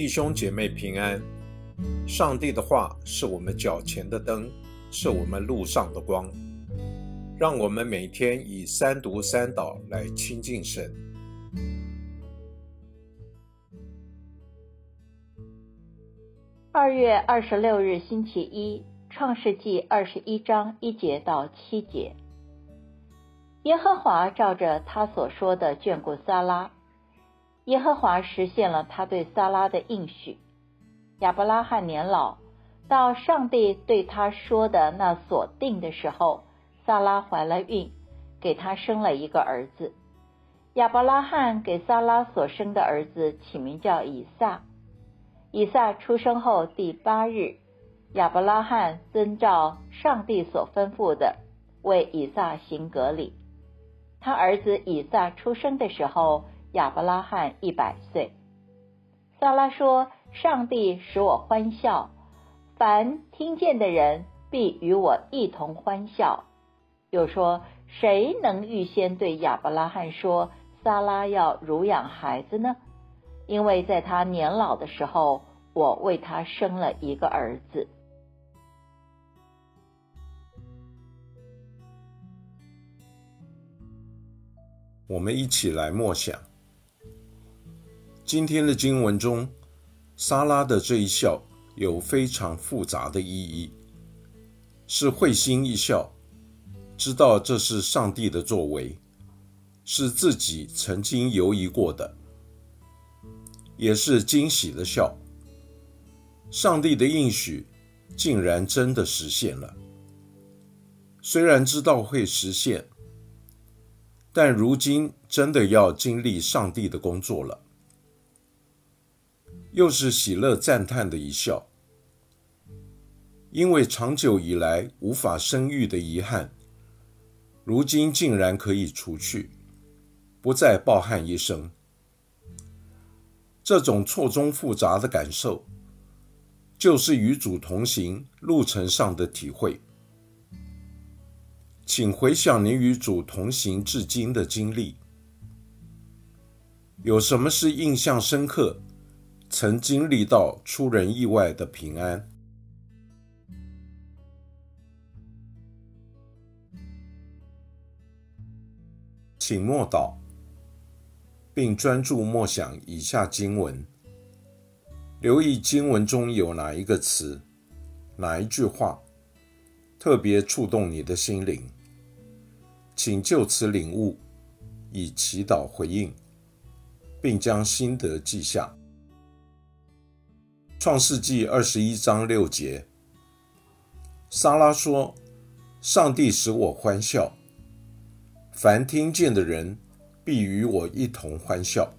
弟兄姐妹平安。上帝的话是我们脚前的灯，是我们路上的光。让我们每天以三读三祷来亲近神。二月二十六日星期一，创世纪二十一章一节到七节。耶和华照着他所说的眷顾撒拉，耶和华实现了他对撒拉的应许。亚伯拉罕年老，到上帝对他说的那所定的时候。萨拉怀了孕，给他生了一个儿子。亚伯拉罕给萨拉所生的儿子起名叫以撒。以撒出生后第八日，亚伯拉罕遵照上帝所吩咐的，为以撒行革礼。他儿子以撒出生的时候，亚伯拉罕一百岁。萨拉说：“上帝使我欢笑，凡听见的人必与我一同欢笑。”又说：“谁能预先对亚伯拉罕说，撒拉要乳养孩子呢？因为在他年老的时候，我为他生了一个儿子。”我们一起来默想今天的经文中，莎拉的这一笑有非常复杂的意义，是会心一笑。知道这是上帝的作为，是自己曾经犹疑过的，也是惊喜的笑。上帝的应许竟然真的实现了。虽然知道会实现，但如今真的要经历上帝的工作了，又是喜乐赞叹的一笑，因为长久以来无法生育的遗憾。如今竟然可以除去，不再抱憾一生。这种错综复杂的感受，就是与主同行路程上的体会。请回想你与主同行至今的经历，有什么是印象深刻，曾经历到出人意外的平安？请默祷，并专注默想以下经文，留意经文中有哪一个词、哪一句话特别触动你的心灵，请就此领悟，以祈祷回应，并将心得记下。创世纪二十一章六节，莎拉说：“上帝使我欢笑。”凡听见的人，必与我一同欢笑。